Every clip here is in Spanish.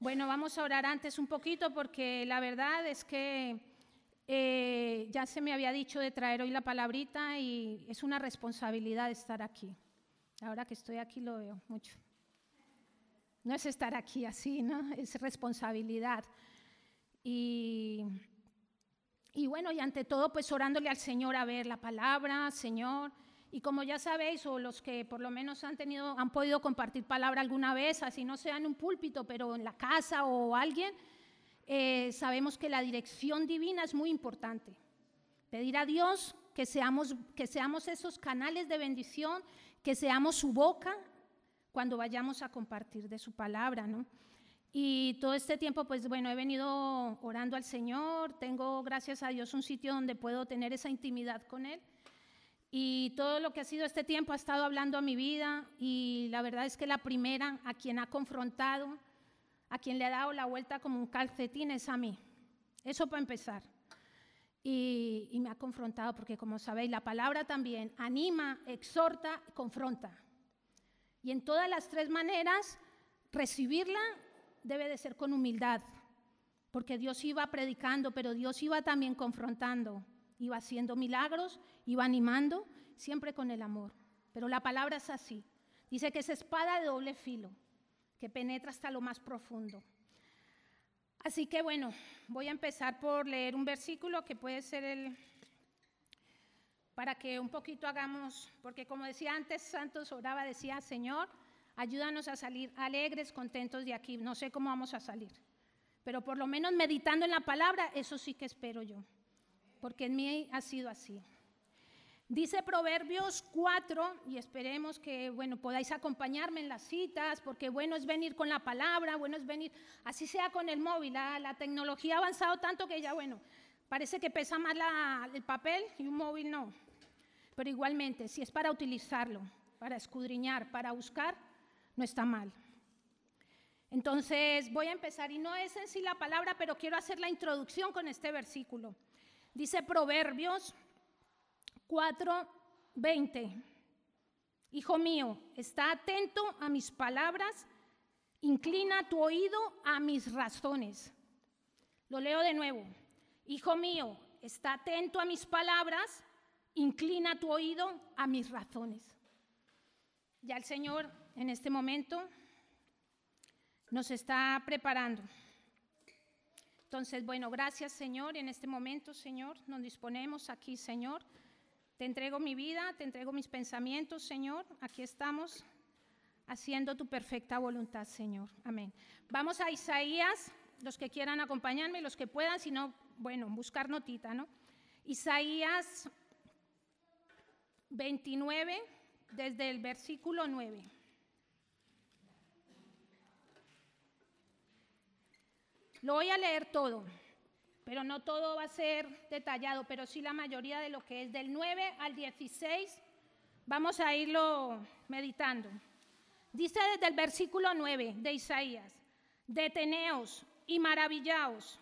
Bueno, vamos a orar antes un poquito porque la verdad es que eh, ya se me había dicho de traer hoy la palabrita y es una responsabilidad estar aquí. Ahora que estoy aquí lo veo mucho. No es estar aquí así, ¿no? Es responsabilidad. Y, y bueno, y ante todo, pues orándole al Señor a ver la palabra, Señor. Y como ya sabéis, o los que por lo menos han tenido, han podido compartir palabra alguna vez, así no sea en un púlpito, pero en la casa o alguien, eh, sabemos que la dirección divina es muy importante. Pedir a Dios que seamos, que seamos esos canales de bendición, que seamos su boca cuando vayamos a compartir de su palabra, ¿no? Y todo este tiempo, pues bueno, he venido orando al Señor, tengo, gracias a Dios, un sitio donde puedo tener esa intimidad con Él. Y todo lo que ha sido este tiempo ha estado hablando a mi vida y la verdad es que la primera a quien ha confrontado, a quien le ha dado la vuelta como un calcetín es a mí. Eso para empezar. Y, me ha confrontado porque como sabéis, la palabra también anima, exhorta, confronta. Y en todas las tres maneras, recibirla debe de ser con humildad, porque Dios iba predicando, pero Dios iba también confrontando iba haciendo milagros, iba animando, siempre con el amor. Pero la palabra es así. Dice que es espada de doble filo, que penetra hasta lo más profundo. Así que bueno, voy a empezar por leer un versículo que puede ser el, para que un poquito hagamos, porque como decía antes, Santos oraba, decía, Señor, ayúdanos a salir alegres, contentos de aquí. No sé cómo vamos a salir, pero por lo menos meditando en la palabra, eso sí que espero yo porque en mí ha sido así. Dice Proverbios 4, y esperemos que, bueno, podáis acompañarme en las citas, porque bueno es venir con la palabra, bueno es venir, así sea con el móvil, la, la tecnología ha avanzado tanto que ya, bueno, parece que pesa más el papel y un móvil no. Pero igualmente, si es para utilizarlo, para escudriñar, para buscar, no está mal. Entonces voy a empezar, y no es en sí la palabra, pero quiero hacer la introducción con este versículo. Dice Proverbios 4:20. Hijo mío, está atento a mis palabras, inclina tu oído a mis razones. Lo leo de nuevo. Hijo mío, está atento a mis palabras, inclina tu oído a mis razones. Ya el Señor en este momento nos está preparando. Entonces, bueno, gracias Señor. En este momento, Señor, nos disponemos aquí, Señor. Te entrego mi vida, te entrego mis pensamientos, Señor. Aquí estamos haciendo tu perfecta voluntad, Señor. Amén. Vamos a Isaías, los que quieran acompañarme, los que puedan, si no, bueno, buscar notita, ¿no? Isaías 29, desde el versículo 9. Lo voy a leer todo, pero no todo va a ser detallado, pero sí la mayoría de lo que es del 9 al 16. Vamos a irlo meditando. Dice desde el versículo 9 de Isaías, deteneos y maravillaos.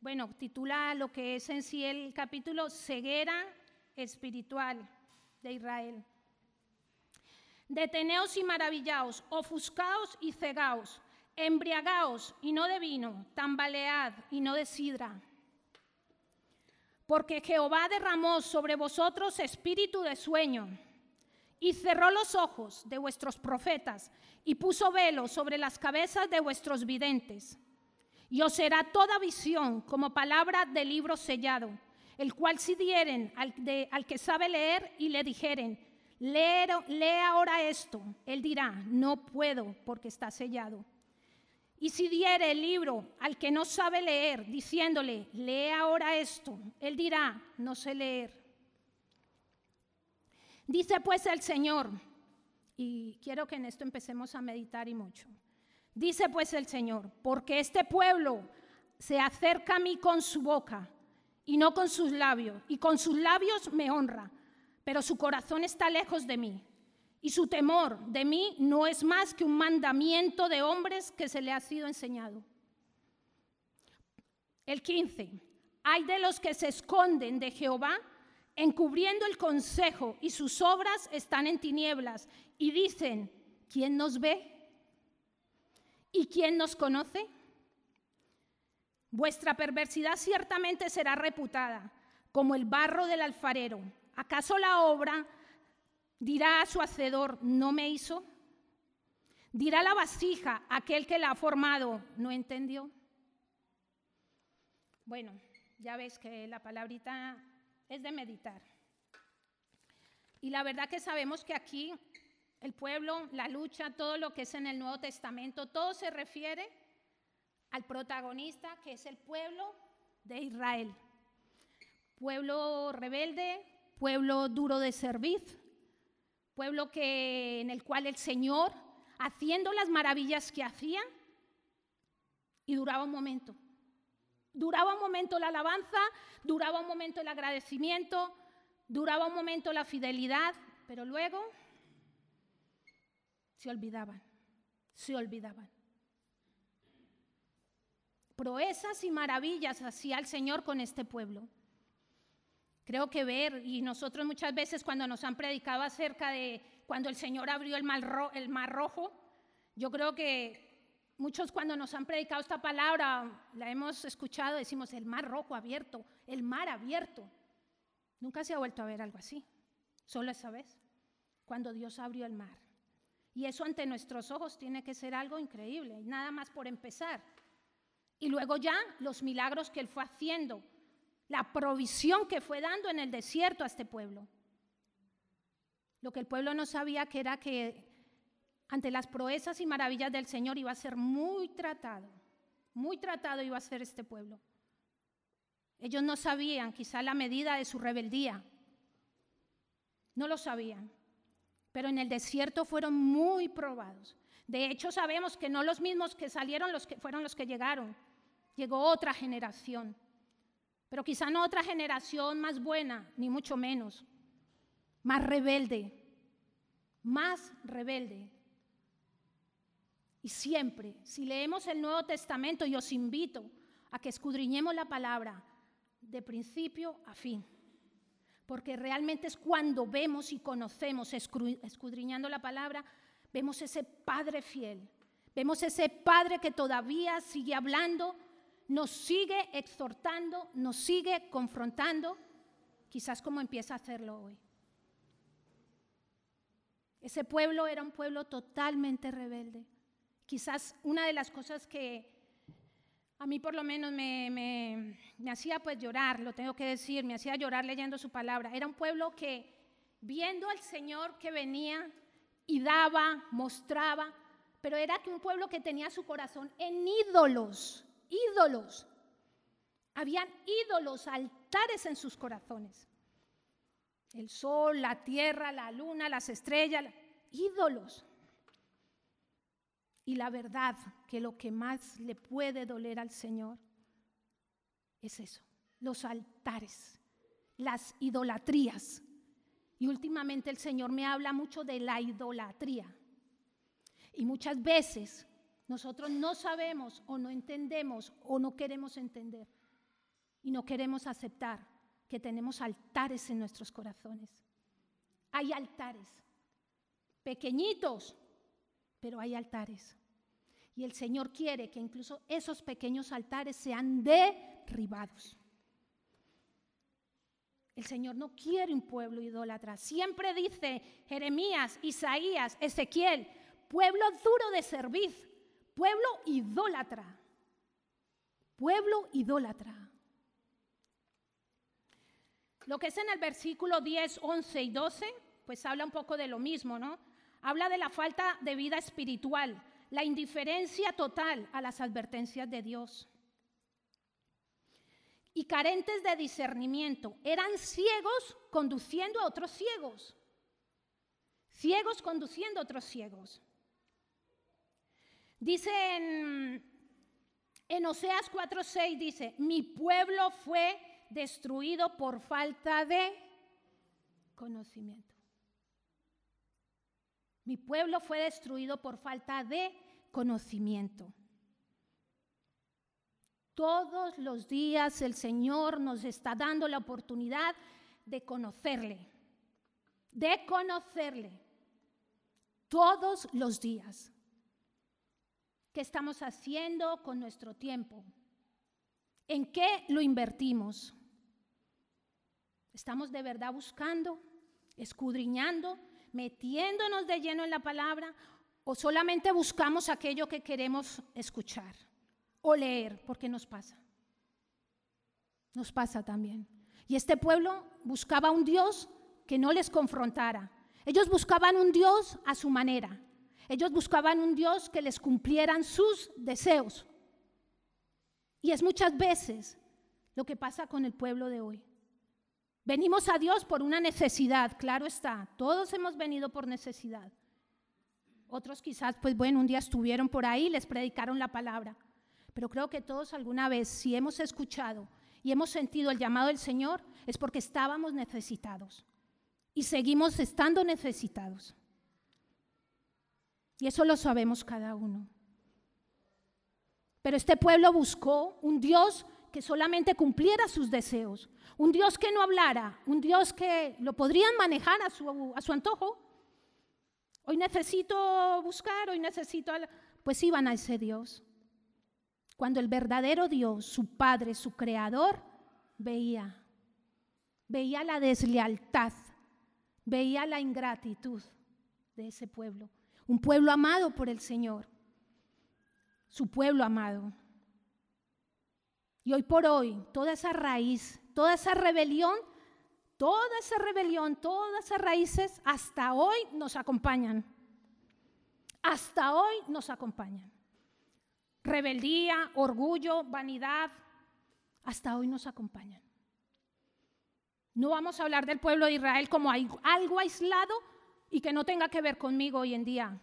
Bueno, titula lo que es en sí el capítulo Ceguera Espiritual de Israel. Deteneos y maravillaos, ofuscaos y cegaos embriagaos y no de vino, tambalead y no de sidra. Porque Jehová derramó sobre vosotros espíritu de sueño y cerró los ojos de vuestros profetas y puso velo sobre las cabezas de vuestros videntes. Y os será toda visión como palabra de libro sellado, el cual si dieren al, que sabe leer y le dijeren, lee ahora esto, él dirá, no puedo porque está sellado. Y si diere el libro al que no sabe leer, diciéndole, lee ahora esto, él dirá, no sé leer. Dice pues el Señor, y quiero que en esto empecemos a meditar y mucho. Dice pues el Señor, porque este pueblo se acerca a mí con su boca y no con sus labios, y con sus labios me honra, pero su corazón está lejos de mí y su temor de mí no es más que un mandamiento de hombres que se le ha sido enseñado. El 15. Hay de los que se esconden de Jehová, encubriendo el consejo, y sus obras están en tinieblas, y dicen, ¿quién nos ve? ¿Y quién nos conoce? Vuestra perversidad ciertamente será reputada como el barro del alfarero. ¿Acaso la obra dirá a su hacedor, no me hizo? Dirá la vasija, aquel que la ha formado, ¿no entendió? Bueno, ya ves que la palabrita es de meditar. Y la verdad que sabemos que aquí el pueblo, la lucha, todo lo que es en el Nuevo Testamento, todo se refiere al protagonista que es el pueblo de Israel. Pueblo rebelde, pueblo duro de servir, pueblo que, en el cual el Señor, haciendo las maravillas que hacía, y duraba un momento. Duraba un momento la alabanza, duraba un momento el agradecimiento, duraba un momento la fidelidad, pero luego se olvidaban, se olvidaban proezas y maravillas hacía el Señor con este pueblo. Creo que ver, y nosotros muchas veces cuando nos han predicado acerca de cuando el Señor abrió el mar, el mar rojo, yo creo que muchos cuando nos han predicado esta palabra, la hemos escuchado, decimos el mar rojo abierto, el mar abierto. Nunca se ha vuelto a ver algo así, solo esa vez, cuando Dios abrió el mar. Y eso ante nuestros ojos tiene que ser algo increíble, nada más por empezar. Y luego ya los milagros que él fue haciendo, la provisión que fue dando en el desierto a este pueblo. Lo que el pueblo no sabía que era que ante las proezas y maravillas del Señor iba a ser muy tratado, muy tratado iba a ser este pueblo. Ellos no sabían quizá la medida de su rebeldía, no lo sabían, pero en el desierto fueron muy probados. De hecho, sabemos que no los mismos que salieron los que fueron los que llegaron, llegó otra generación, pero quizá no otra generación más buena, ni mucho menos, más rebelde, más rebelde. Y siempre, si leemos el Nuevo Testamento, y os invito a que escudriñemos la palabra de principio a fin, porque realmente es cuando vemos y conocemos, escudriñando la palabra, vemos ese Padre fiel, vemos ese Padre que todavía sigue hablando nos sigue exhortando, nos sigue confrontando, quizás como empieza a hacerlo hoy. Ese pueblo era un pueblo totalmente rebelde. Quizás una de las cosas que a mí por lo menos me, me, hacía pues llorar, lo tengo que decir, me hacía llorar leyendo su palabra. Era un pueblo que viendo al Señor que venía y daba, mostraba, pero era un pueblo que tenía su corazón en ídolos, ídolos. Habían ídolos, altares en sus corazones. El sol, la tierra, la luna, las estrellas, ídolos. Y la verdad que lo que más le puede doler al Señor es eso, los altares, las idolatrías. Y últimamente el Señor me habla mucho de la idolatría. Y muchas veces nosotros no sabemos o no entendemos o no queremos entender y no queremos aceptar que tenemos altares en nuestros corazones. Hay altares, pequeñitos, pero hay altares. Y el Señor quiere que incluso esos pequeños altares sean derribados. El Señor no quiere un pueblo idólatra. Siempre dice Jeremías, Isaías, Ezequiel, pueblo duro de servir, Pueblo idólatra. Pueblo idólatra. Lo que es en el versículo 10, 11 y 12, pues habla un poco de lo mismo, ¿no? Habla de la falta de vida espiritual, la indiferencia total a las advertencias de Dios. Y carentes de discernimiento. Eran ciegos conduciendo a otros ciegos. Ciegos conduciendo a otros ciegos. Dice en, en Oseas 4:6, dice, mi pueblo fue destruido por falta de conocimiento. Mi pueblo fue destruido por falta de conocimiento. Todos los días el Señor nos está dando la oportunidad de conocerle, de conocerle, todos los días ¿Qué estamos haciendo con nuestro tiempo? ¿En qué lo invertimos? ¿Estamos de verdad buscando, escudriñando, metiéndonos de lleno en la palabra o solamente buscamos aquello que queremos escuchar o leer? Porque nos pasa. Nos pasa también. Y este pueblo buscaba un Dios que no les confrontara. Ellos buscaban un Dios a su manera. Ellos buscaban un Dios que les cumplieran sus deseos. Y es muchas veces lo que pasa con el pueblo de hoy. Venimos a Dios por una necesidad, claro está. Todos hemos venido por necesidad. Otros quizás, pues bueno, un día estuvieron por ahí, les predicaron la palabra. Pero creo que todos alguna vez, si hemos escuchado y hemos sentido el llamado del Señor, es porque estábamos necesitados. Y seguimos estando necesitados. Y eso lo sabemos cada uno. Pero este pueblo buscó un Dios que solamente cumpliera sus deseos, un Dios que no hablara, un Dios que lo podrían manejar a su, a su antojo. Hoy necesito buscar, hoy necesito... Pues iban a ese Dios. Cuando el verdadero Dios, su Padre, su Creador, veía, veía la deslealtad, veía la ingratitud de ese pueblo. Un pueblo amado por el Señor, su pueblo amado. Y hoy por hoy, toda esa raíz, toda esa rebelión, toda esa rebelión, todas esas raíces, hasta hoy nos acompañan. Hasta hoy nos acompañan rebeldía, orgullo, vanidad, hasta hoy nos acompañan. No vamos a hablar del pueblo de Israel como algo aislado y que no tenga que ver conmigo hoy en día.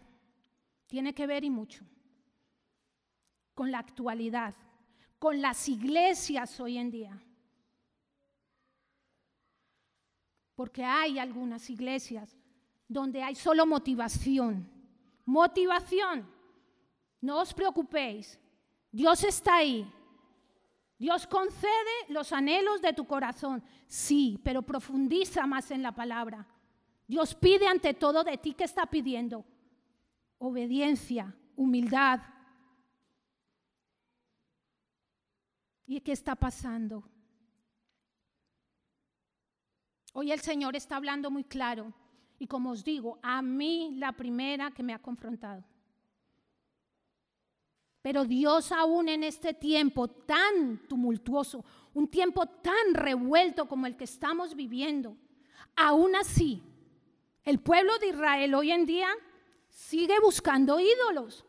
Tiene que ver y mucho con la actualidad, con las iglesias hoy en día. Porque hay algunas iglesias donde hay solo motivación. Motivación no os preocupéis, Dios está ahí. Dios concede los anhelos de tu corazón, sí, pero profundiza más en la palabra. Dios pide ante todo de ti, ¿qué está pidiendo? Obediencia, humildad. ¿Y qué está pasando? Hoy el Señor está hablando muy claro y como os digo, a mí la primera que me ha confrontado. Pero Dios aún en este tiempo tan tumultuoso, un tiempo tan revuelto como el que estamos viviendo, aún así, el pueblo de Israel hoy en día sigue buscando ídolos.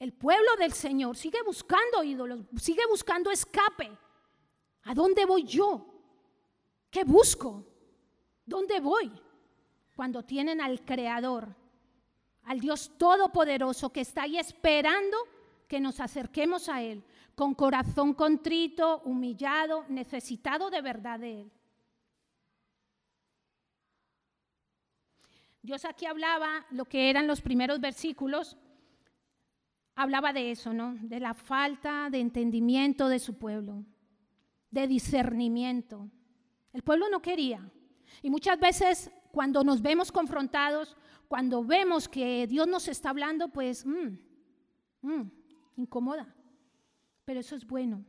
El pueblo del Señor sigue buscando ídolos, sigue buscando escape. ¿A dónde voy yo? ¿Qué busco? ¿Dónde voy? Cuando tienen al Creador al Dios Todopoderoso que está ahí esperando que nos acerquemos a Él con corazón contrito, humillado, necesitado de verdad de Él. Dios aquí hablaba lo que eran los primeros versículos, hablaba de eso, ¿no? De la falta de entendimiento de su pueblo, de discernimiento. El pueblo no quería. Y muchas veces cuando nos vemos confrontados cuando vemos que Dios nos está hablando, pues, mm, mm, incomoda. Pero eso es bueno,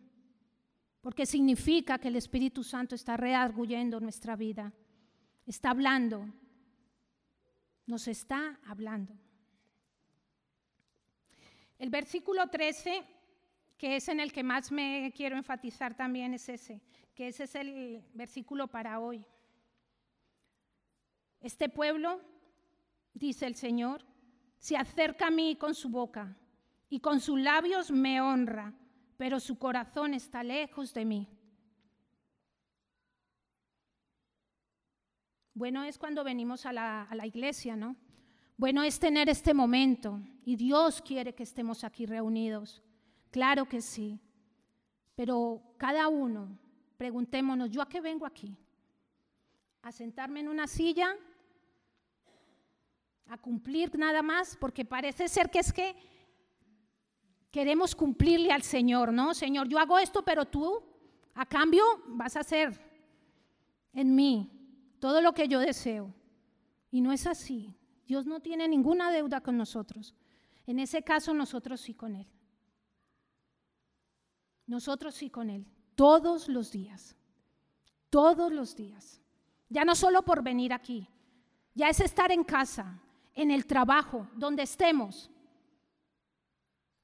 porque significa que el Espíritu Santo está rearguyendo nuestra vida, está hablando, nos está hablando. El versículo 13, que es en el que más me quiero enfatizar también, es ese, que ese es el versículo para hoy. Este pueblo dice el Señor, se acerca a mí con su boca y con sus labios me honra, pero su corazón está lejos de mí. Bueno es cuando venimos a la, a la iglesia, ¿no? Bueno es tener este momento y Dios quiere que estemos aquí reunidos. Claro que sí. Pero cada uno, preguntémonos, ¿yo a qué vengo aquí? ¿A sentarme en una silla a cumplir nada más, porque parece ser que es que queremos cumplirle al Señor, ¿no? Señor, yo hago esto, pero tú a cambio vas a hacer en mí todo lo que yo deseo. Y no es así. Dios no tiene ninguna deuda con nosotros. En ese caso nosotros sí con Él. Nosotros sí con Él, todos los días, todos los días. Ya no solo por venir aquí, ya es estar en casa, en el trabajo, donde estemos.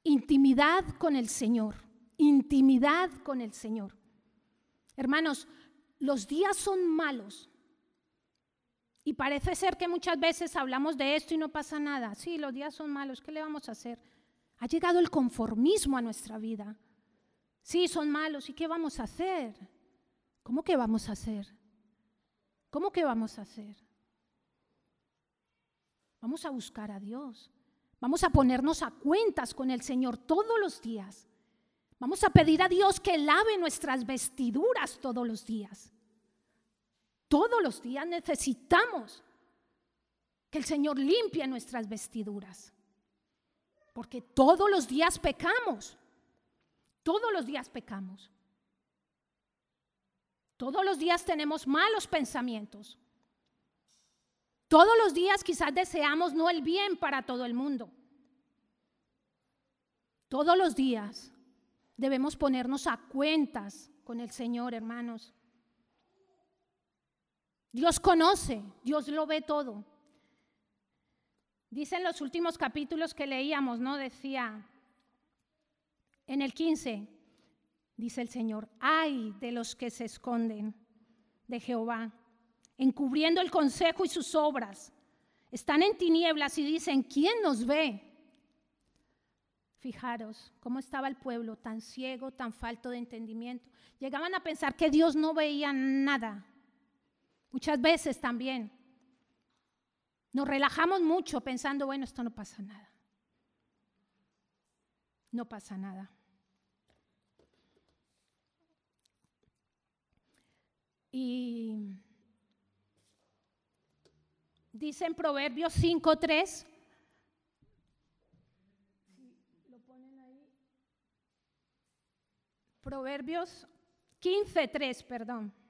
Intimidad con el Señor, intimidad con el Señor. Hermanos, los días son malos. Y parece ser que muchas veces hablamos de esto y no pasa nada. Sí, los días son malos, ¿qué le vamos a hacer? Ha llegado el conformismo a nuestra vida. Sí, son malos, ¿y qué vamos a hacer? ¿Cómo que vamos a hacer? ¿Cómo que vamos a hacer? Vamos a buscar a Dios. Vamos a ponernos a cuentas con el Señor todos los días. Vamos a pedir a Dios que lave nuestras vestiduras todos los días. Todos los días necesitamos que el Señor limpie nuestras vestiduras. Porque todos los días pecamos. Todos los días pecamos. Todos los días tenemos malos pensamientos. Todos los días quizás deseamos no el bien para todo el mundo. Todos los días debemos ponernos a cuentas con el Señor, hermanos. Dios conoce, Dios lo ve todo. Dice en los últimos capítulos que leíamos, ¿no? Decía, en el 15, dice el Señor, ay de los que se esconden de Jehová, encubriendo el consejo y sus obras. Están en tinieblas y dicen, ¿quién nos ve? Fijaros cómo estaba el pueblo, tan ciego, tan falto de entendimiento. Llegaban a pensar que Dios no veía nada. Muchas veces también nos relajamos mucho pensando, bueno, esto no pasa nada. No pasa nada. Y dice en Proverbios 5.3, Proverbios 15.3, perdón.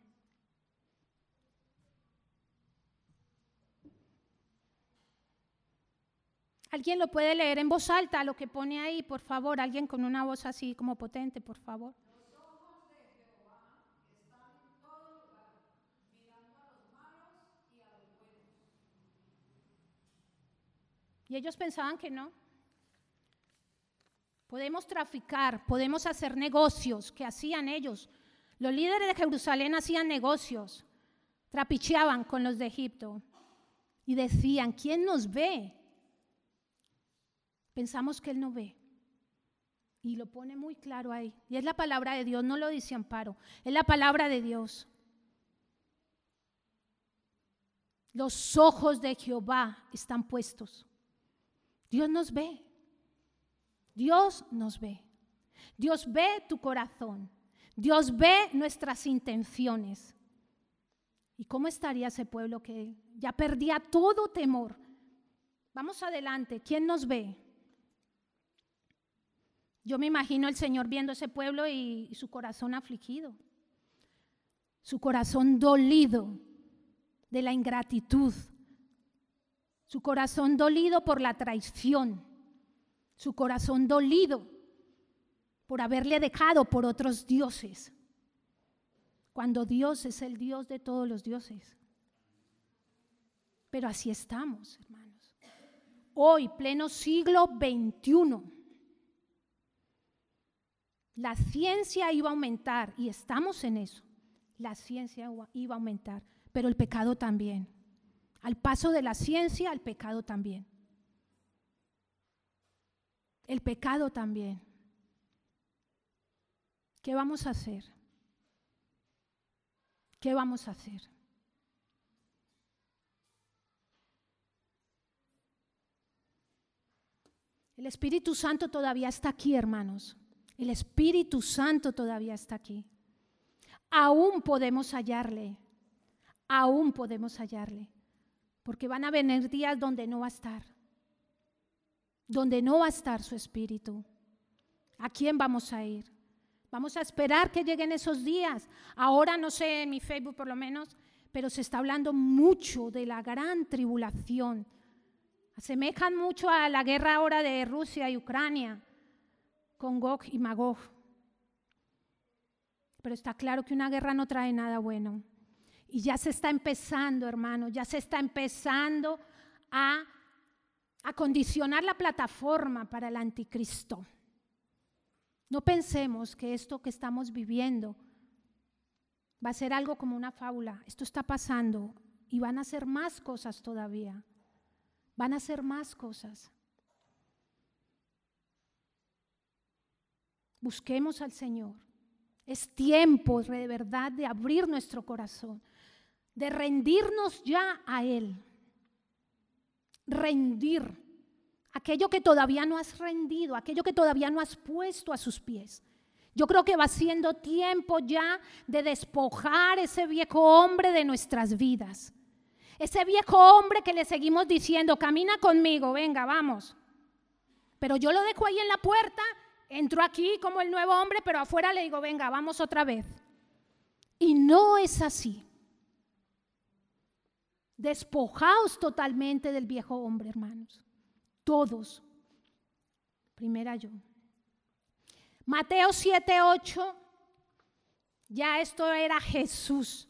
¿Alguien lo puede leer en voz alta lo que pone ahí, por favor? Alguien con una voz así como potente, por favor. Y ellos pensaban que no. Podemos traficar, podemos hacer negocios, que hacían ellos. Los líderes de Jerusalén hacían negocios, trapicheaban con los de Egipto y decían, ¿quién nos ve? Pensamos que Él no ve. Y lo pone muy claro ahí. Y es la palabra de Dios, no lo dice Amparo, es la palabra de Dios. Los ojos de Jehová están puestos Dios nos ve. Dios nos ve. Dios ve tu corazón. Dios ve nuestras intenciones. ¿Y cómo estaría ese pueblo que ya perdía todo temor? Vamos adelante. ¿Quién nos ve? Yo me imagino el Señor viendo ese pueblo y, su corazón afligido, su corazón dolido de la ingratitud, su corazón dolido por la traición, su corazón dolido por haberle dejado por otros dioses, cuando Dios es el Dios de todos los dioses. Pero así estamos, hermanos. Hoy, pleno siglo XXI, la ciencia iba a aumentar y estamos en eso. La ciencia iba a aumentar, pero el pecado también. Al paso de la ciencia, al pecado también. El pecado también. ¿Qué vamos a hacer? ¿Qué vamos a hacer? El Espíritu Santo todavía está aquí, hermanos. El Espíritu Santo todavía está aquí. Aún podemos hallarle. Aún podemos hallarle. Porque van a venir días donde no va a estar. Donde no va a estar su espíritu. ¿A quién vamos a ir? Vamos a esperar que lleguen esos días. Ahora no sé en mi Facebook por lo menos, pero se está hablando mucho de la gran tribulación Asemejan mucho a la guerra ahora de Rusia y Ucrania con Gog y Magog. Pero está claro que una guerra no trae nada bueno. Y ya se está empezando, hermano, ya se está empezando a acondicionar la plataforma para el anticristo. No pensemos que esto que estamos viviendo va a ser algo como una fábula. Esto está pasando y van a ser más cosas todavía. Van a ser más cosas. Busquemos al Señor. Es tiempo de verdad de abrir nuestro corazón, de rendirnos ya a Él. Rendir aquello que todavía no has rendido, aquello que todavía no has puesto a sus pies. Yo creo que va siendo tiempo ya de despojar ese viejo hombre de nuestras vidas. Ese viejo hombre que le seguimos diciendo, camina conmigo, venga, vamos. Pero yo lo dejo ahí en la puerta, entro aquí como el nuevo hombre, pero afuera le digo, venga, vamos otra vez. Y no es así. Despojaos totalmente del viejo hombre, hermanos. Todos. Primera yo. Mateo 7, 8, ya esto era Jesús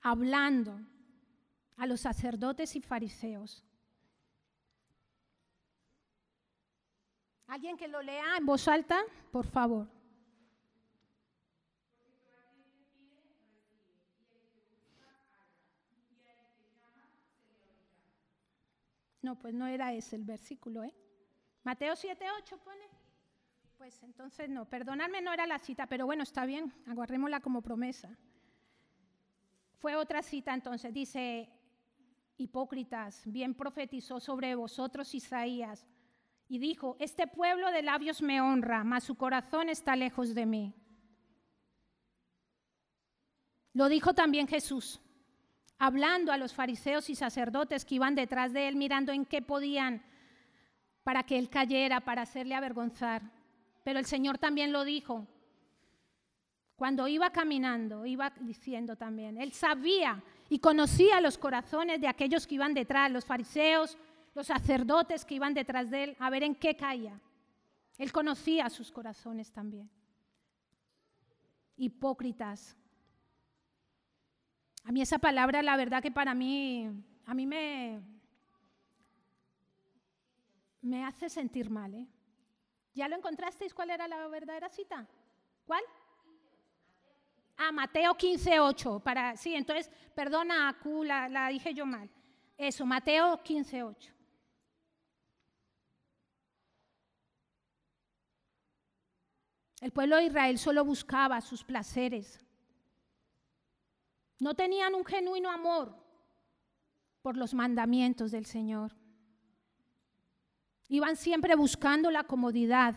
hablando a los sacerdotes y fariseos. ¿Alguien que lo lea en voz alta? Por favor. No, pues no era ese el versículo, ¿eh? Mateo 7, 8 pone. Pues entonces no, perdonadme, no era la cita, pero bueno, está bien, agarrémosla como promesa. Fue otra cita entonces, dice, hipócritas, bien profetizó sobre vosotros Isaías, y dijo, este pueblo de labios me honra, mas su corazón está lejos de mí. Lo dijo también Jesús, hablando a los fariseos y sacerdotes que iban detrás de él, mirando en qué podían para que él cayera, para hacerle avergonzar. Pero el Señor también lo dijo. Cuando iba caminando, iba diciendo también, Él sabía y conocía los corazones de aquellos que iban detrás, los fariseos, los sacerdotes que iban detrás de Él, a ver en qué caía. Él conocía sus corazones también. Hipócritas. A mí esa palabra, la verdad que para mí, a mí me, me hace sentir mal. ¿eh? ¿Ya lo encontrasteis cuál era la verdadera cita? ¿Cuál? Ah, Mateo 15, 8. Para, sí, entonces, perdona, Q, la, la dije yo mal. Eso, Mateo 15, 8. El pueblo de Israel solo buscaba sus placeres. No tenían un genuino amor por los mandamientos del Señor. Iban siempre buscando la comodidad,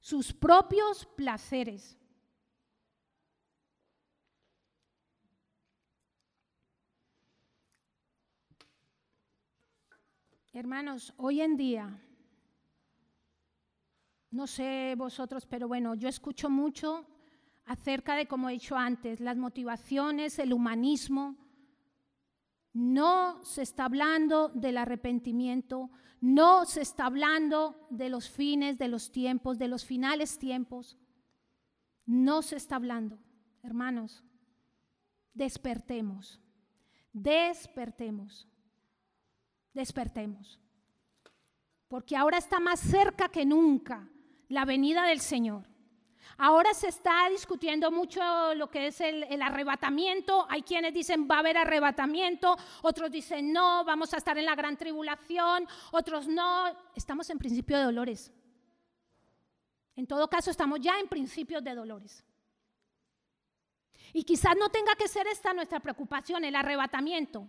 sus propios placeres. Hermanos, hoy en día, no sé vosotros, pero bueno, yo escucho mucho acerca de, como he dicho antes, las motivaciones, el humanismo. No se está hablando del arrepentimiento, no se está hablando de los fines de los tiempos, de los finales tiempos. No se está hablando, hermanos. Despertemos, despertemos, despertemos. Porque ahora está más cerca que nunca la venida del Señor. Ahora se está discutiendo mucho lo que es el, arrebatamiento. Hay quienes dicen va a haber arrebatamiento, otros dicen no, vamos a estar en la gran tribulación, otros no. Estamos en principio de dolores. En todo caso, estamos ya en principios de dolores. Y quizás no tenga que ser esta nuestra preocupación, el arrebatamiento,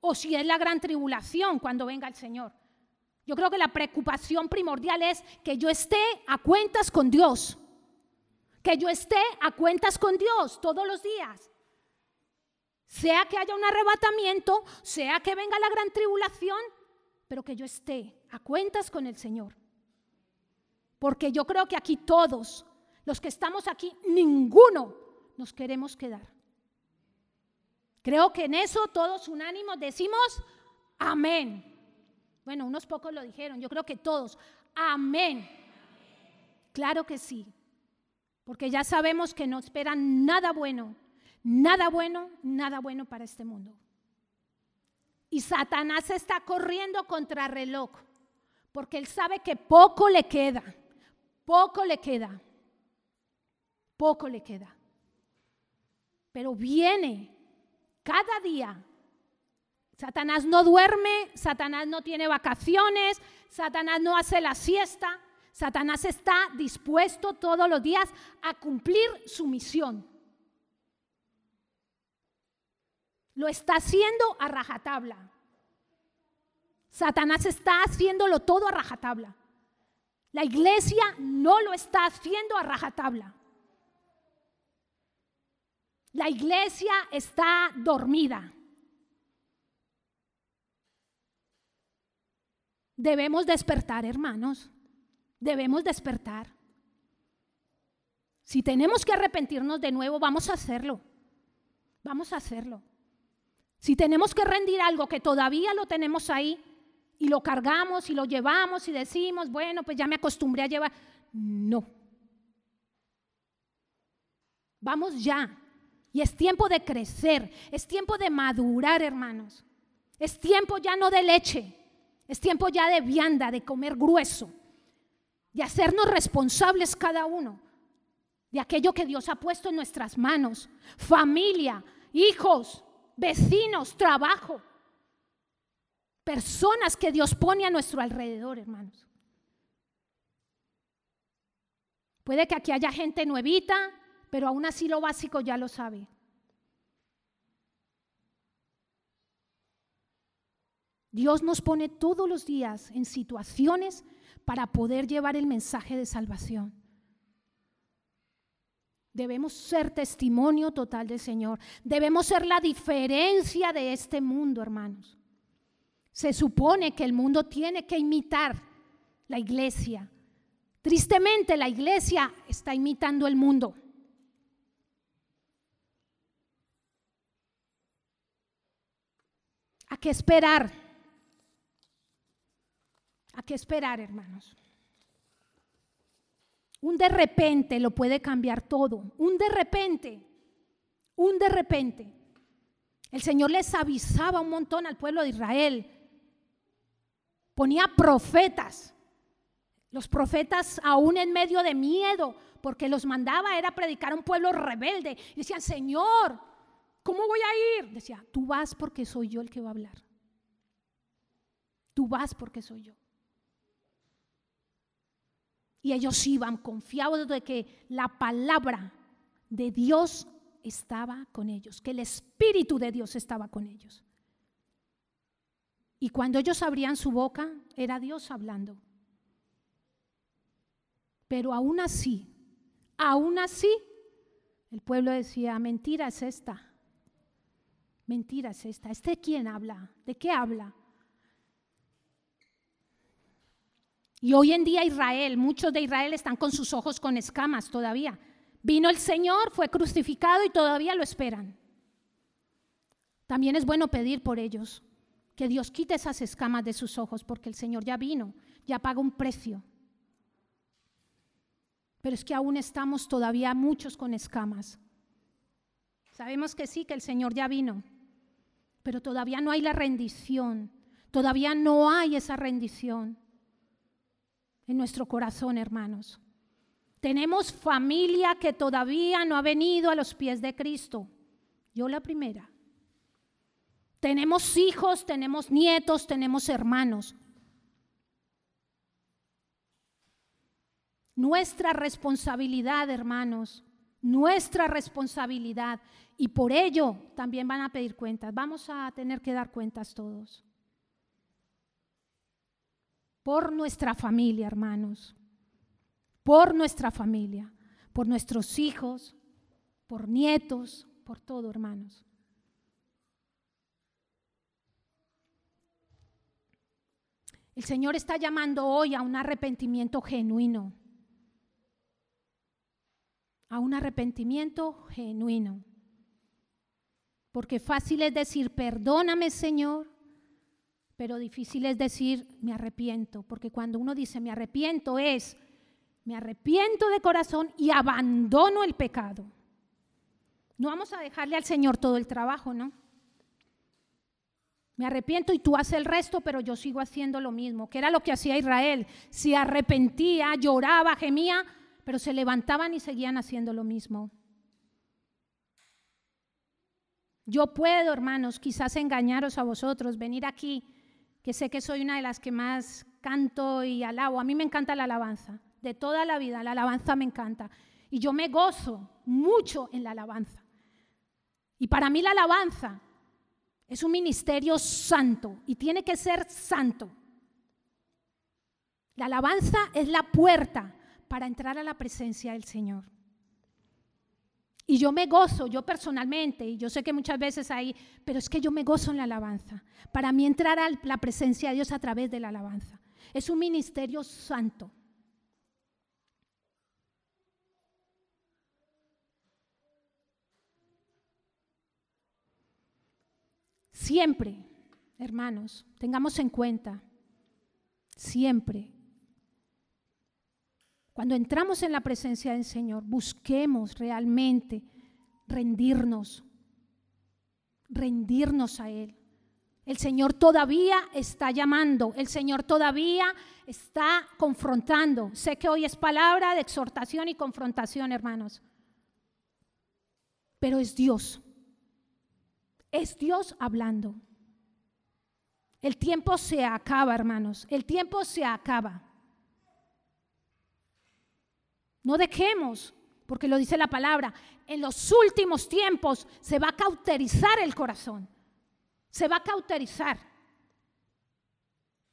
o si es la gran tribulación cuando venga el Señor. Yo creo que la preocupación primordial es que yo esté a cuentas con Dios que yo esté a cuentas con Dios todos los días. Sea que haya un arrebatamiento, sea que venga la gran tribulación, pero que yo esté a cuentas con el Señor. Porque yo creo que aquí todos, los que estamos aquí, ninguno nos queremos quedar. Creo que en eso todos unánimos decimos amén. Bueno, unos pocos lo dijeron, yo creo que todos. Amén. Claro que sí. Porque ya sabemos que no esperan nada bueno, nada bueno, nada bueno para este mundo. Y Satanás está corriendo contra reloj, porque él sabe que poco le queda, poco le queda, poco le queda. Pero viene cada día. Satanás no duerme, Satanás no tiene vacaciones, Satanás no hace la siesta, Satanás está dispuesto todos los días a cumplir su misión. Lo está haciendo a rajatabla. Satanás está haciéndolo todo a rajatabla. La iglesia no lo está haciendo a rajatabla. La iglesia está dormida. Debemos despertar, hermanos. Debemos despertar. Si tenemos que arrepentirnos de nuevo, vamos a hacerlo. Vamos a hacerlo. Si tenemos que rendir algo que todavía lo tenemos ahí y lo cargamos y lo llevamos y decimos, bueno, pues ya me acostumbré a llevar. No. Vamos ya. Y es tiempo de crecer, es tiempo de madurar, hermanos. Es tiempo ya no de leche, es tiempo ya de vianda, de comer grueso de hacernos responsables cada uno de aquello que Dios ha puesto en nuestras manos. Familia, hijos, vecinos, trabajo. Personas que Dios pone a nuestro alrededor, hermanos. Puede que aquí haya gente nuevita, pero aún así lo básico ya lo sabe. Dios nos pone todos los días en situaciones para poder llevar el mensaje de salvación. Debemos ser testimonio total del Señor. Debemos ser la diferencia de este mundo, hermanos. Se supone que el mundo tiene que imitar la iglesia. Tristemente la iglesia está imitando el mundo. ¿A qué esperar? ¿A qué esperar, hermanos? Un de repente lo puede cambiar todo. Un de repente. Un de repente. El Señor les avisaba un montón al pueblo de Israel. Ponía profetas. Los profetas aún en medio de miedo, porque los mandaba era predicar a un pueblo rebelde. Y decían, Señor, ¿cómo voy a ir? Decía, tú vas porque soy yo el que va a hablar. Tú vas porque soy yo. Y ellos iban confiados de que la palabra de Dios estaba con ellos, que el Espíritu de Dios estaba con ellos. Y cuando ellos abrían su boca, era Dios hablando. Pero aún así, aún así, el pueblo decía, mentira es esta, mentira es esta. ¿Este quién habla? ¿De qué habla? Y hoy en día Israel, muchos de Israel están con sus ojos con escamas todavía. Vino el Señor, fue crucificado y todavía lo esperan. También es bueno pedir por ellos que Dios quite esas escamas de sus ojos porque el Señor ya vino, ya paga un precio. Pero es que aún estamos todavía muchos con escamas. Sabemos que sí, que el Señor ya vino, pero todavía no hay la rendición, todavía no hay esa rendición en nuestro corazón, hermanos. Tenemos familia que todavía no ha venido a los pies de Cristo. Yo la primera. Tenemos hijos, tenemos nietos, tenemos hermanos. Nuestra responsabilidad, hermanos, nuestra responsabilidad. Y por ello también van a pedir cuentas. Vamos a tener que dar cuentas todos por nuestra familia, hermanos, por nuestra familia, por nuestros hijos, por nietos, por todo, hermanos. El Señor está llamando hoy a un arrepentimiento genuino. A un arrepentimiento genuino. Porque fácil es decir, perdóname Señor, Pero difícil es decir, me arrepiento, porque cuando uno dice me arrepiento es, me arrepiento de corazón y abandono el pecado. No vamos a dejarle al Señor todo el trabajo, ¿no? Me arrepiento y tú haces el resto, pero yo sigo haciendo lo mismo, que era lo que hacía Israel. Se arrepentía, lloraba, gemía, pero se levantaban y seguían haciendo lo mismo. Yo puedo, hermanos, quizás engañaros a vosotros, venir aquí, que sé que soy una de las que más canto y alabo. A mí me encanta la alabanza, de toda la vida, la alabanza me encanta. Y yo me gozo mucho en la alabanza. Y para mí la alabanza es un ministerio santo y tiene que ser santo. La alabanza es la puerta para entrar a la presencia del Señor. Y yo me gozo, yo personalmente, y yo sé que muchas veces hay, pero es que yo me gozo en la alabanza. Para mí entrar a la presencia de Dios a través de la alabanza. Es un ministerio santo. Siempre, hermanos, tengamos en cuenta, siempre, cuando entramos en la presencia del Señor, busquemos realmente rendirnos, rendirnos a Él. El Señor todavía está llamando, el Señor todavía está confrontando. Sé que hoy es palabra de exhortación y confrontación, hermanos, pero es Dios es Dios hablando. El tiempo se acaba, hermanos. El tiempo se acaba. No dejemos, porque lo dice la palabra, en los últimos tiempos se va a cauterizar el corazón. Se va a cauterizar.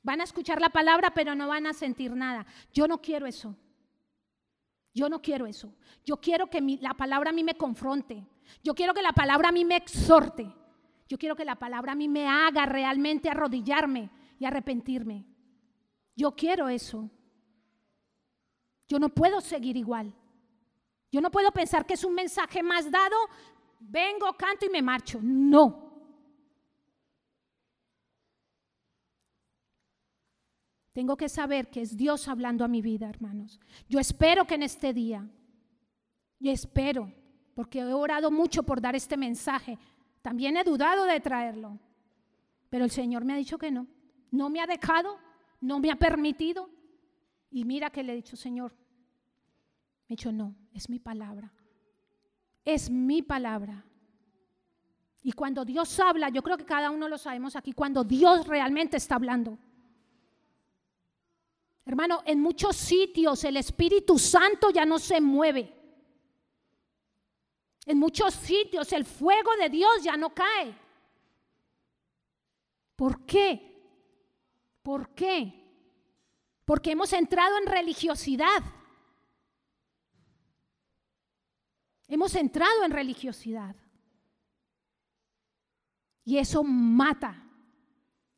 Van a escuchar la palabra, pero no van a sentir nada. Yo no quiero eso. Yo no quiero eso. Yo quiero que la palabra a mí me confronte. Yo quiero que la palabra a mí me exhorte. Yo quiero que la palabra a mí me haga realmente arrodillarme y arrepentirme. Yo quiero eso. Yo no puedo seguir igual. Yo no puedo pensar que es un mensaje más dado, vengo, canto y me marcho. No. Tengo que saber que es Dios hablando a mi vida, hermanos. Yo espero que en este día, y espero, porque he orado mucho por dar este mensaje, también he dudado de traerlo, pero el Señor me ha dicho que no. No me ha dejado, no me ha permitido. Y mira que le he dicho, Señor, ha dicho, no, es mi palabra. Es mi palabra. Y cuando Dios habla, yo creo que cada uno lo sabemos aquí, cuando Dios realmente está hablando. Hermano, en muchos sitios el Espíritu Santo ya no se mueve. En muchos sitios el fuego de Dios ya no cae. ¿Por qué? ¿Por qué? Porque hemos entrado en religiosidad. Hemos entrado en religiosidad. Y eso mata.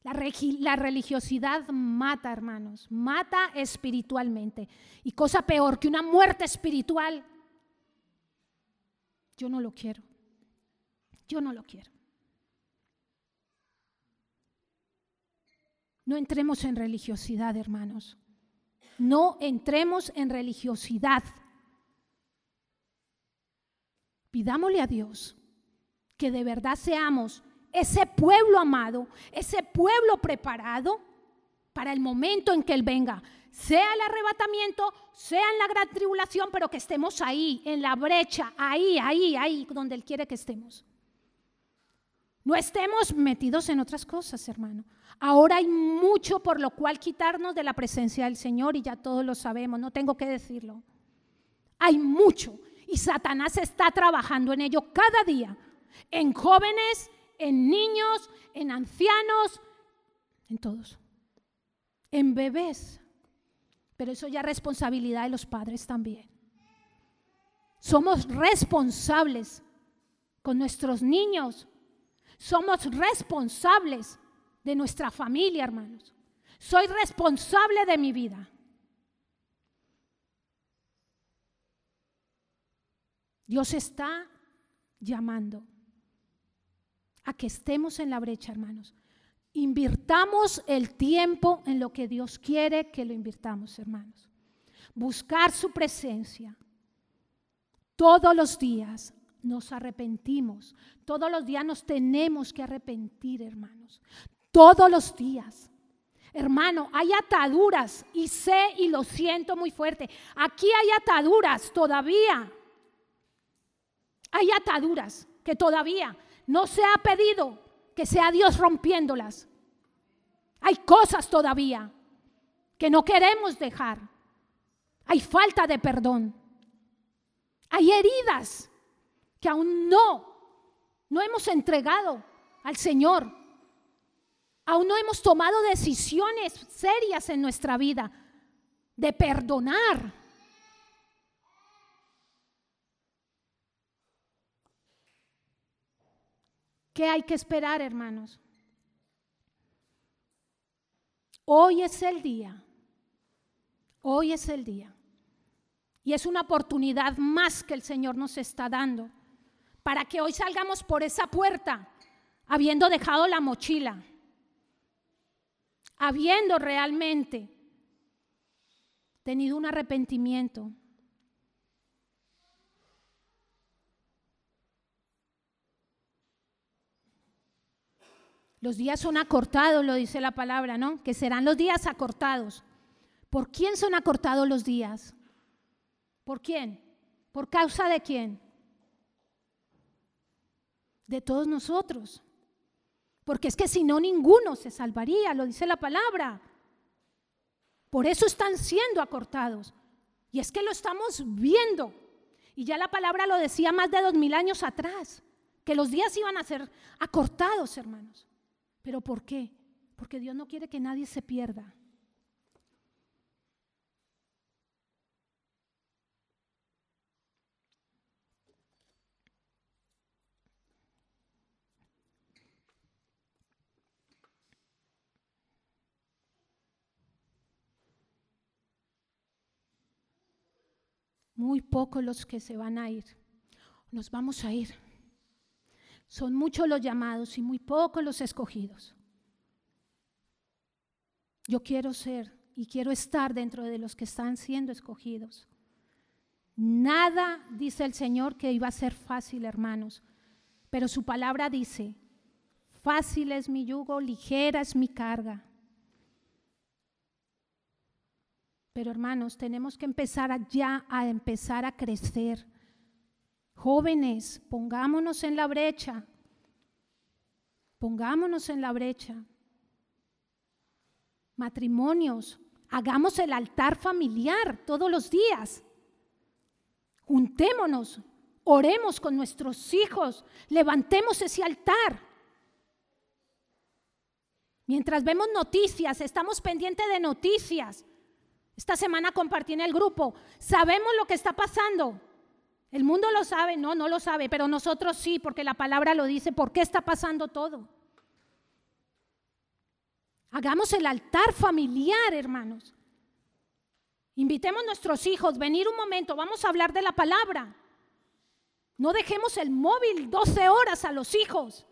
La, la, religiosidad mata, hermanos. Mata espiritualmente. Y cosa peor que una muerte espiritual yo no lo quiero. Yo no lo quiero. No entremos en religiosidad, hermanos. No entremos en religiosidad. Pidámosle a Dios que de verdad seamos ese pueblo amado, ese pueblo preparado para el momento en que Él venga sea el arrebatamiento, sea en la gran tribulación, pero que estemos ahí, en la brecha, ahí, ahí, ahí, donde Él quiere que estemos. No estemos metidos en otras cosas, hermano. Ahora hay mucho por lo cual quitarnos de la presencia del Señor y ya todos lo sabemos, no tengo que decirlo. Hay mucho y Satanás está trabajando en ello cada día, en jóvenes, en niños, en ancianos, en todos, en bebés. Pero eso ya es responsabilidad de los padres también. Somos responsables con nuestros niños. Somos responsables de nuestra familia, hermanos. Soy responsable de mi vida. Dios está llamando a que estemos en la brecha, hermanos. Invirtamos el tiempo en lo que Dios quiere que lo invirtamos, hermanos. Buscar su presencia. Todos los días nos arrepentimos. Todos los días nos tenemos que arrepentir, hermanos. Todos los días. Hermano, hay ataduras y sé y lo siento muy fuerte. Aquí hay ataduras todavía. Hay ataduras que todavía no se ha pedido que sea Dios rompiéndolas. Hay cosas todavía que no queremos dejar. Hay falta de perdón. Hay heridas que aún no, no hemos entregado al Señor. Aún no hemos tomado decisiones serias en nuestra vida de perdonar. ¿Qué hay que esperar, hermanos? Hoy es el día. Hoy es el día. Y es una oportunidad más que el Señor nos está dando para que hoy salgamos por esa puerta habiendo dejado la mochila, habiendo realmente tenido un arrepentimiento. Los días son acortados, lo dice la palabra, ¿no? Que serán los días acortados. ¿Por quién son acortados los días? ¿Por quién? ¿Por causa de quién? De todos nosotros. Porque es que si no, ninguno se salvaría, lo dice la palabra. Por eso están siendo acortados. Y es que lo estamos viendo. Y ya la palabra lo decía más de dos mil años atrás, que los días iban a ser acortados, hermanos. ¿Pero por qué? Porque Dios no quiere que nadie se pierda. Muy pocos los que se van a ir. Nos vamos a ir. Son muchos los llamados y muy pocos los escogidos. Yo quiero ser y quiero estar dentro de los que están siendo escogidos. Nada, dice el Señor, que iba a ser fácil, hermanos, pero su palabra dice, fácil es mi yugo, ligera es mi carga. Pero hermanos, tenemos que empezar ya a empezar a crecer Jóvenes, pongámonos en la brecha. Pongámonos en la brecha. Matrimonios, hagamos el altar familiar todos los días. Juntémonos, oremos con nuestros hijos, levantemos ese altar. Mientras vemos noticias, estamos pendientes de noticias. Esta semana compartí en el grupo, sabemos lo que está pasando. El mundo lo sabe, no, no lo sabe, pero nosotros sí, porque la palabra lo dice, ¿por qué está pasando todo? Hagamos el altar familiar, hermanos. Invitemos a nuestros hijos, venir un momento, vamos a hablar de la palabra. No dejemos el móvil 12 horas a los hijos,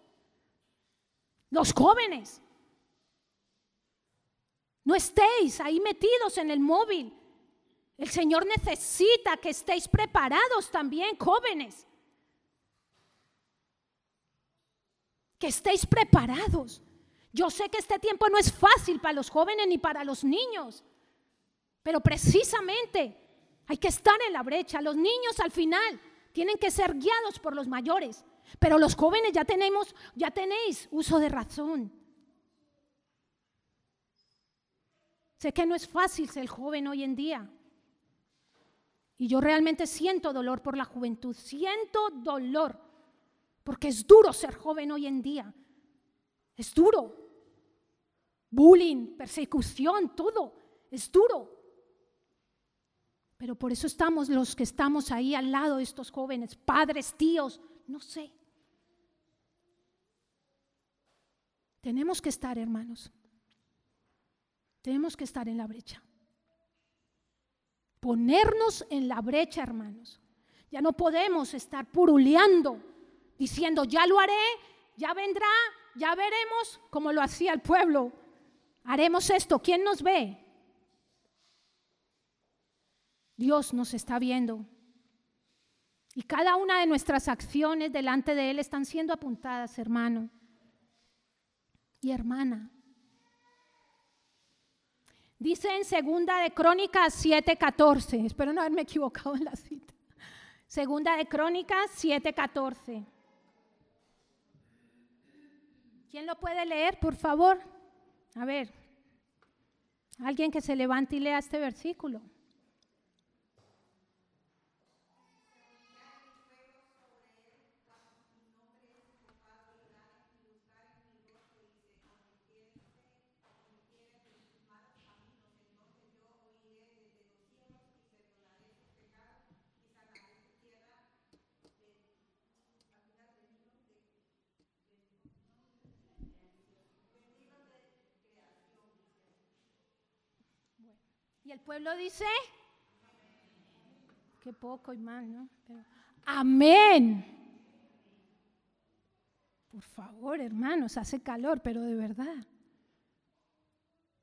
los jóvenes. No estéis ahí metidos en el móvil. El Señor necesita que estéis preparados también, jóvenes. Que estéis preparados. Yo sé que este tiempo no es fácil para los jóvenes ni para los niños, pero precisamente hay que estar en la brecha. Los niños al final tienen que ser guiados por los mayores, pero los jóvenes ya tenemos, ya tenéis uso de razón. Sé que no es fácil ser joven hoy en día. Y yo realmente siento dolor por la juventud, siento dolor, porque es duro ser joven hoy en día. Es duro. Bullying, persecución, todo. Es duro. Pero por eso estamos los que estamos ahí al lado de estos jóvenes, padres, tíos, no sé. Tenemos que estar, hermanos. Tenemos que estar en la brecha ponernos en la brecha, hermanos. Ya no podemos estar puruleando, diciendo, ya lo haré, ya vendrá, ya veremos como lo hacía el pueblo. Haremos esto. ¿Quién nos ve? Dios nos está viendo. Y cada una de nuestras acciones delante de Él están siendo apuntadas, hermano y hermana. Dice en segunda de Crónicas 7:14, espero no haberme equivocado en la cita. Segunda de Crónicas 7:14. ¿Quién lo puede leer, por favor? A ver, alguien que se levante y lea este versículo. Y el pueblo dice, qué poco y mal, ¿no? amén. Por favor, hermanos, hace calor, pero de verdad.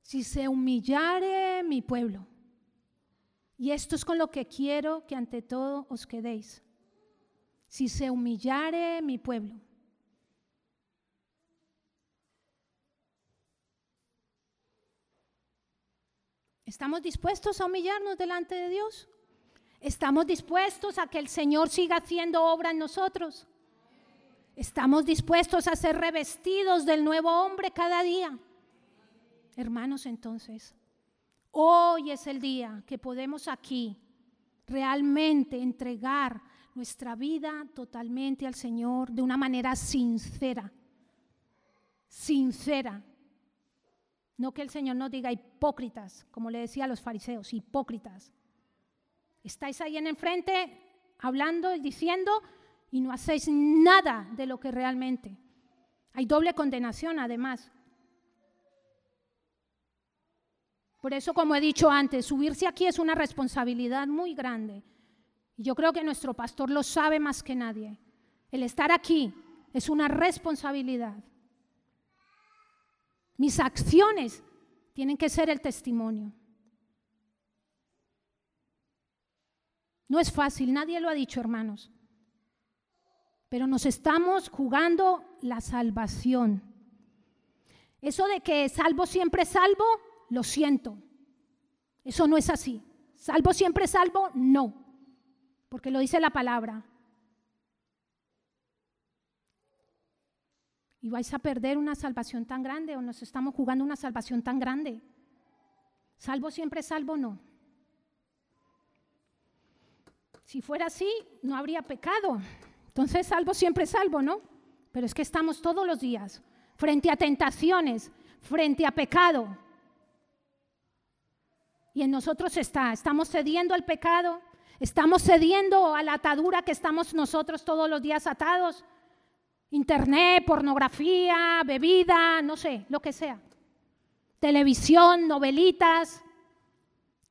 Si se humillare mi pueblo, y esto es con lo que quiero que ante todo os quedéis. Si se humillare mi pueblo, ¿Estamos dispuestos a humillarnos delante de Dios? ¿Estamos dispuestos a que el Señor siga haciendo obra en nosotros? ¿Estamos dispuestos a ser revestidos del nuevo hombre cada día? Hermanos, entonces, hoy es el día que podemos aquí realmente entregar nuestra vida totalmente al Señor de una manera sincera, sincera, no que el Señor nos diga hipócritas, como le decía a los fariseos, hipócritas. Estáis ahí en enfrente hablando y diciendo y no hacéis nada de lo que realmente. Hay doble condenación además. Por eso, como he dicho antes, subirse aquí es una responsabilidad muy grande. Y yo creo que nuestro pastor lo sabe más que nadie. El estar aquí es una responsabilidad. Mis acciones tienen que ser el testimonio. No es fácil, nadie lo ha dicho, hermanos. Pero nos estamos jugando la salvación. Eso de que salvo siempre salvo, lo siento. Eso no es así. Salvo siempre salvo, no. Porque lo dice la palabra. Y vais a perder una salvación tan grande o nos estamos jugando una salvación tan grande. Salvo siempre, salvo no. Si fuera así, no habría pecado. Entonces, salvo siempre, salvo, ¿no? Pero es que estamos todos los días frente a tentaciones, frente a pecado. Y en nosotros está, estamos cediendo al pecado, estamos cediendo a la atadura que estamos nosotros todos los días atados Internet, pornografía, bebida, no sé, lo que sea. Televisión, novelitas,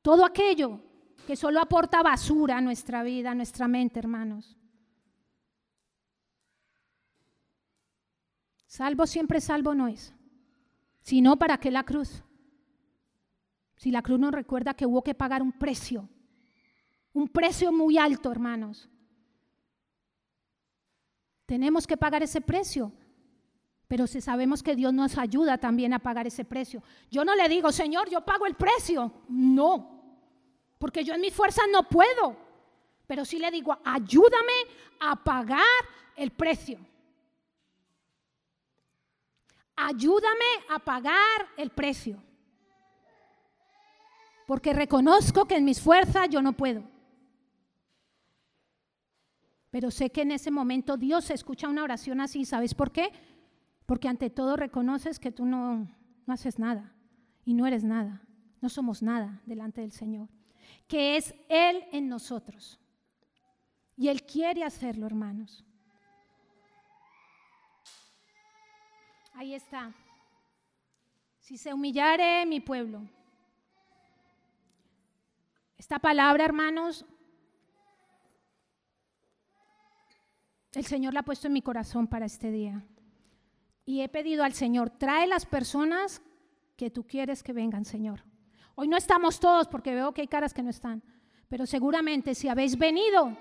todo aquello que solo aporta basura a nuestra vida, a nuestra mente, hermanos. Salvo siempre salvo no es. Sino para qué la cruz. Si la cruz nos recuerda que hubo que pagar un precio, un precio muy alto, hermanos, tenemos que pagar ese precio. Pero si sabemos que Dios nos ayuda también a pagar ese precio. Yo no le digo, Señor, yo pago el precio. No, porque yo en mi fuerza no puedo. Pero sí le digo, ayúdame a pagar el precio. Ayúdame a pagar el precio. Porque reconozco que en mis fuerzas yo no puedo. Pero sé que en ese momento Dios escucha una oración así. ¿Sabes por qué? Porque ante todo reconoces que tú no, no haces nada y no eres nada. No somos nada delante del Señor. Que es Él en nosotros. Y Él quiere hacerlo, hermanos. Ahí está. Si se humillare mi pueblo. Esta palabra, hermanos, el Señor la ha puesto en mi corazón para este día. y he pedido al Señor, trae las personas que tú quieres que vengan, Señor. Hoy no estamos todos porque veo que hay caras que no están, pero seguramente si habéis venido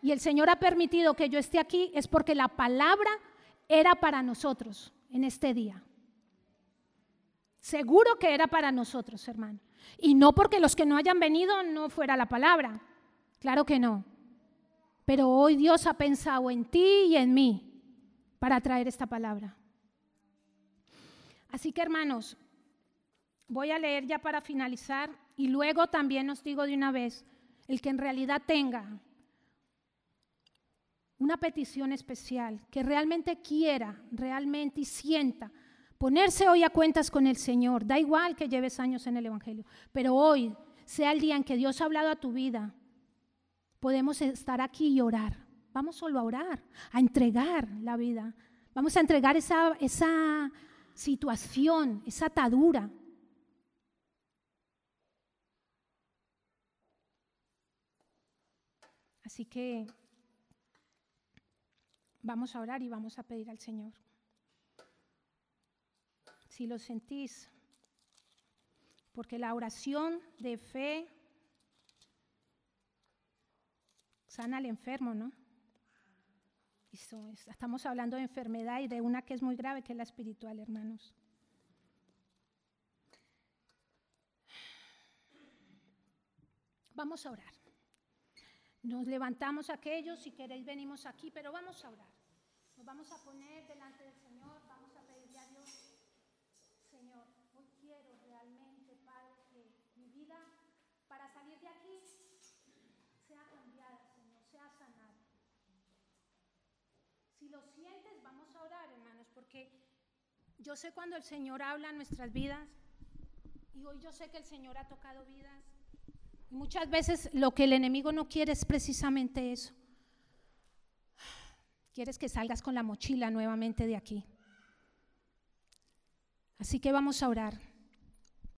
y el Señor ha permitido que yo esté aquí es porque la palabra era para nosotros en este día. Seguro que era para nosotros, hermano. Y no porque los que no hayan venido no fuera la palabra. Claro que no. Pero hoy Dios ha pensado en ti y en mí para traer esta palabra. Así que hermanos, voy a leer ya para finalizar y luego también os digo de una vez, el que en realidad tenga una petición especial, que realmente quiera, realmente y sienta ponerse hoy a cuentas con el Señor, da igual que lleves años en el Evangelio, pero hoy sea el día en que Dios ha hablado a tu vida, podemos estar aquí y orar. Vamos solo a orar, a entregar la vida. Vamos a entregar esa, esa situación, esa atadura. Así que vamos a orar y vamos a pedir al Señor. Si lo sentís, porque la oración de fe sana al enfermo, ¿no? Estamos hablando de enfermedad y de una que es muy grave, que es la espiritual, hermanos. Vamos a orar. Nos levantamos aquellos, si queréis venimos aquí, pero vamos a orar. Nos vamos a poner delante del Señor, vamos a pedirle a Dios, Señor, hoy quiero realmente, Padre, que mi vida para salir de aquí sea cambiada, Señor, sea sanada. Si lo sientes, vamos a orar, hermanos, porque yo sé cuando el Señor habla en nuestras vidas y hoy yo sé que el Señor ha tocado vidas. Y muchas veces lo que el enemigo no quiere es precisamente eso. Quieres que salgas con la mochila nuevamente de aquí. Así que vamos a orar.